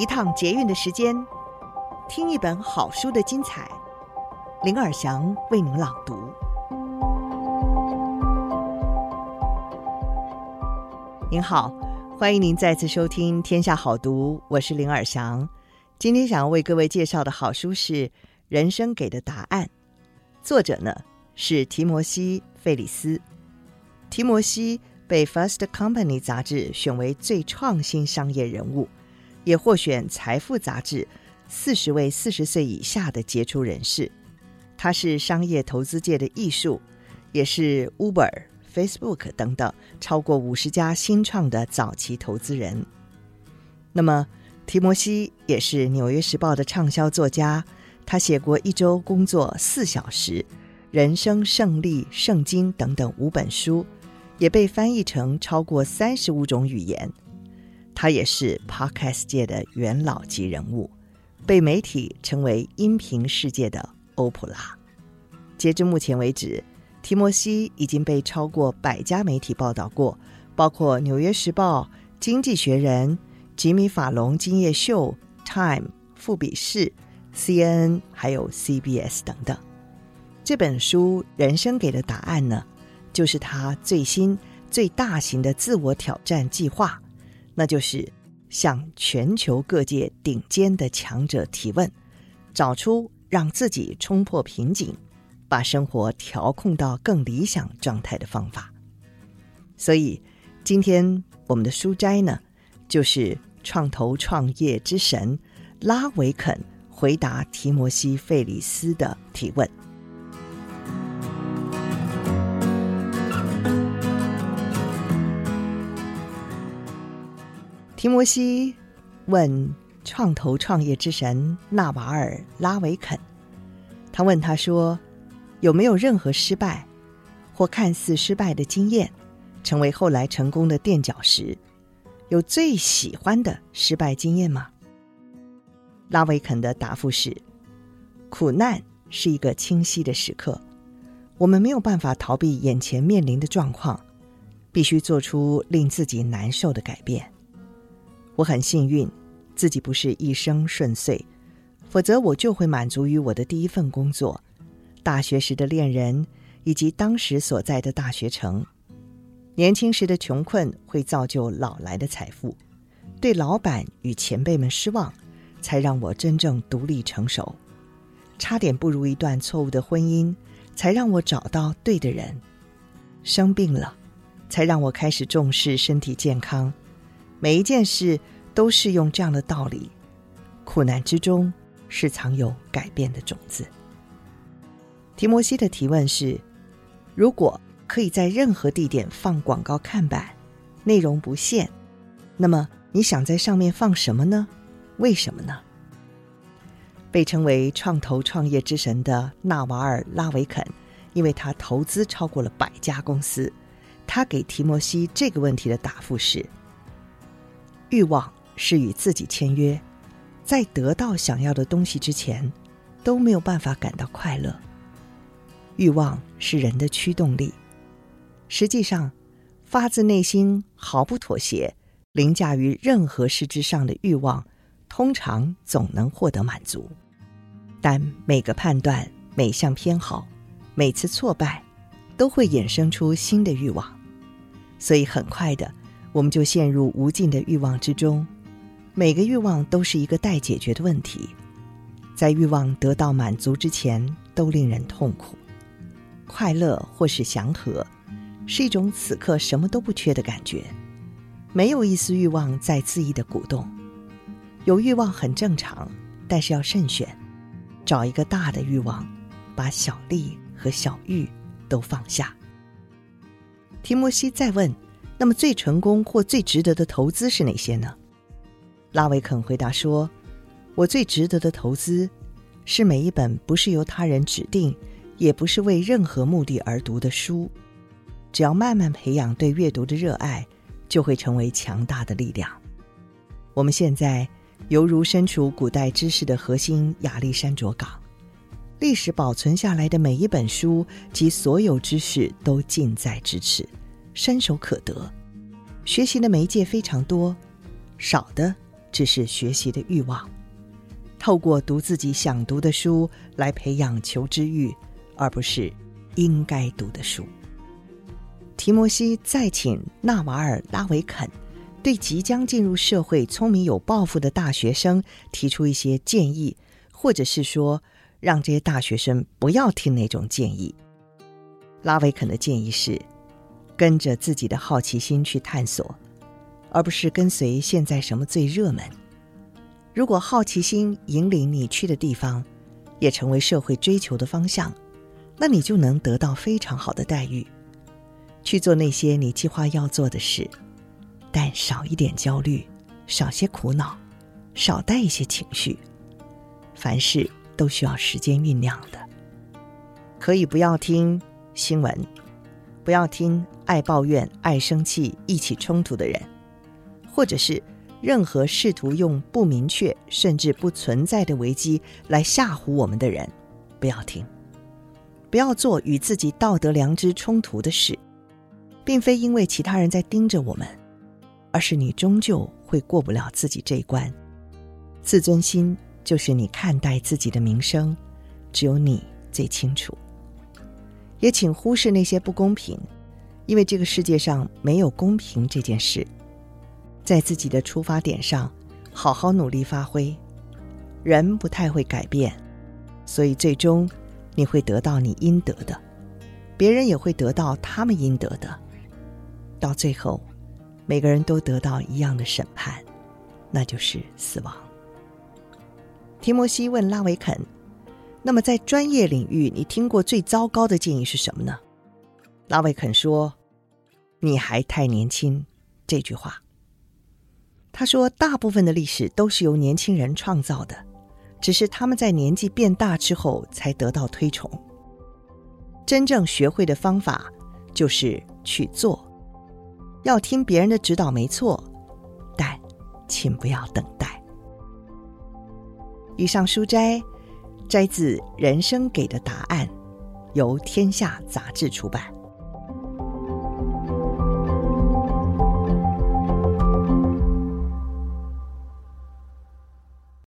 一趟捷运的时间，听一本好书的精彩。林尔祥为您朗读。您好，欢迎您再次收听《天下好读》，我是林尔祥。今天想要为各位介绍的好书是《人生给的答案》，作者呢是提摩西·费里斯。提摩西被《Fast Company》杂志选为最创新商业人物。也获选《财富》杂志四十位四十岁以下的杰出人士。他是商业投资界的艺术，也是 Uber、Facebook 等等超过五十家新创的早期投资人。那么，提摩西也是《纽约时报》的畅销作家。他写过《一周工作四小时》《人生胜利圣经》等等五本书，也被翻译成超过三十五种语言。他也是 Podcast 界的元老级人物，被媒体称为音频世界的欧普拉。截至目前为止，提摩西已经被超过百家媒体报道过，包括《纽约时报》、《经济学人》、吉米·法隆今夜秀、Time、富比士、CNN，还有 CBS 等等。这本书《人生给的答案》呢，就是他最新、最大型的自我挑战计划。那就是向全球各界顶尖的强者提问，找出让自己冲破瓶颈，把生活调控到更理想状态的方法。所以，今天我们的书斋呢，就是创投创业之神拉维肯回答提摩西·费里斯的提问。提摩西问创投创业之神纳瓦尔·拉维肯，他问他说：“有没有任何失败或看似失败的经验，成为后来成功的垫脚石？有最喜欢的失败经验吗？”拉维肯的答复是：“苦难是一个清晰的时刻，我们没有办法逃避眼前面临的状况，必须做出令自己难受的改变。”我很幸运，自己不是一生顺遂，否则我就会满足于我的第一份工作、大学时的恋人以及当时所在的大学城。年轻时的穷困会造就老来的财富，对老板与前辈们失望，才让我真正独立成熟。差点步入一段错误的婚姻，才让我找到对的人。生病了，才让我开始重视身体健康。每一件事都适用这样的道理，苦难之中是藏有改变的种子。提摩西的提问是：如果可以在任何地点放广告看板，内容不限，那么你想在上面放什么呢？为什么呢？被称为创投创业之神的纳瓦尔·拉维肯，因为他投资超过了百家公司，他给提摩西这个问题的答复是。欲望是与自己签约，在得到想要的东西之前，都没有办法感到快乐。欲望是人的驱动力，实际上，发自内心、毫不妥协、凌驾于任何事之上的欲望，通常总能获得满足。但每个判断、每项偏好、每次挫败，都会衍生出新的欲望，所以很快的。我们就陷入无尽的欲望之中，每个欲望都是一个待解决的问题，在欲望得到满足之前，都令人痛苦。快乐或是祥和，是一种此刻什么都不缺的感觉，没有一丝欲望在恣意的鼓动。有欲望很正常，但是要慎选，找一个大的欲望，把小利和小欲都放下。提摩西再问。那么最成功或最值得的投资是哪些呢？拉维肯回答说：“我最值得的投资，是每一本不是由他人指定，也不是为任何目的而读的书。只要慢慢培养对阅读的热爱，就会成为强大的力量。我们现在犹如身处古代知识的核心亚历山卓港，历史保存下来的每一本书及所有知识都近在咫尺。”伸手可得，学习的媒介非常多，少的只是学习的欲望，透过读自己想读的书来培养求知欲，而不是应该读的书。提摩西再请纳瓦尔拉维肯对即将进入社会、聪明有抱负的大学生提出一些建议，或者是说让这些大学生不要听那种建议。拉维肯的建议是：跟着自己的好奇心去探索，而不是跟随现在什么最热门。如果好奇心引领你去的地方，也成为社会追求的方向，那你就能得到非常好的待遇。去做那些你计划要做的事，但少一点焦虑，少些苦恼，少带一些情绪。凡事都需要时间酝酿的。可以不要听新闻，不要听爱抱怨、爱生气、意气冲突的人，或者是任何试图用不明确甚至不存在的危机来吓唬我们的人，不要听。不要做与自己道德良知冲突的事。并非因为其他人在盯着我们，而是你终究会过不了自己这一关。自尊心就是你看待自己的名声，只有你最清楚。也请忽视那些不公平，因为这个世界上没有公平这件事。在自己的出发点上，好好努力发挥。人不太会改变，所以最终你会得到你应得的，别人也会得到他们应得的。到最后，每个人都得到一样的审判，那就是死亡。提摩西问拉维肯：“那么在专业领域，你听过最糟糕的建议是什么呢？”拉维肯说：“你还太年轻。”这句话，他说：“大部分的历史都是由年轻人创造的，只是他们在年纪变大之后才得到推崇。真正学会的方法就是去做。”要听别人的指导没错，但请不要等待。以上书摘摘自《人生给的答案》，由天下杂志出版。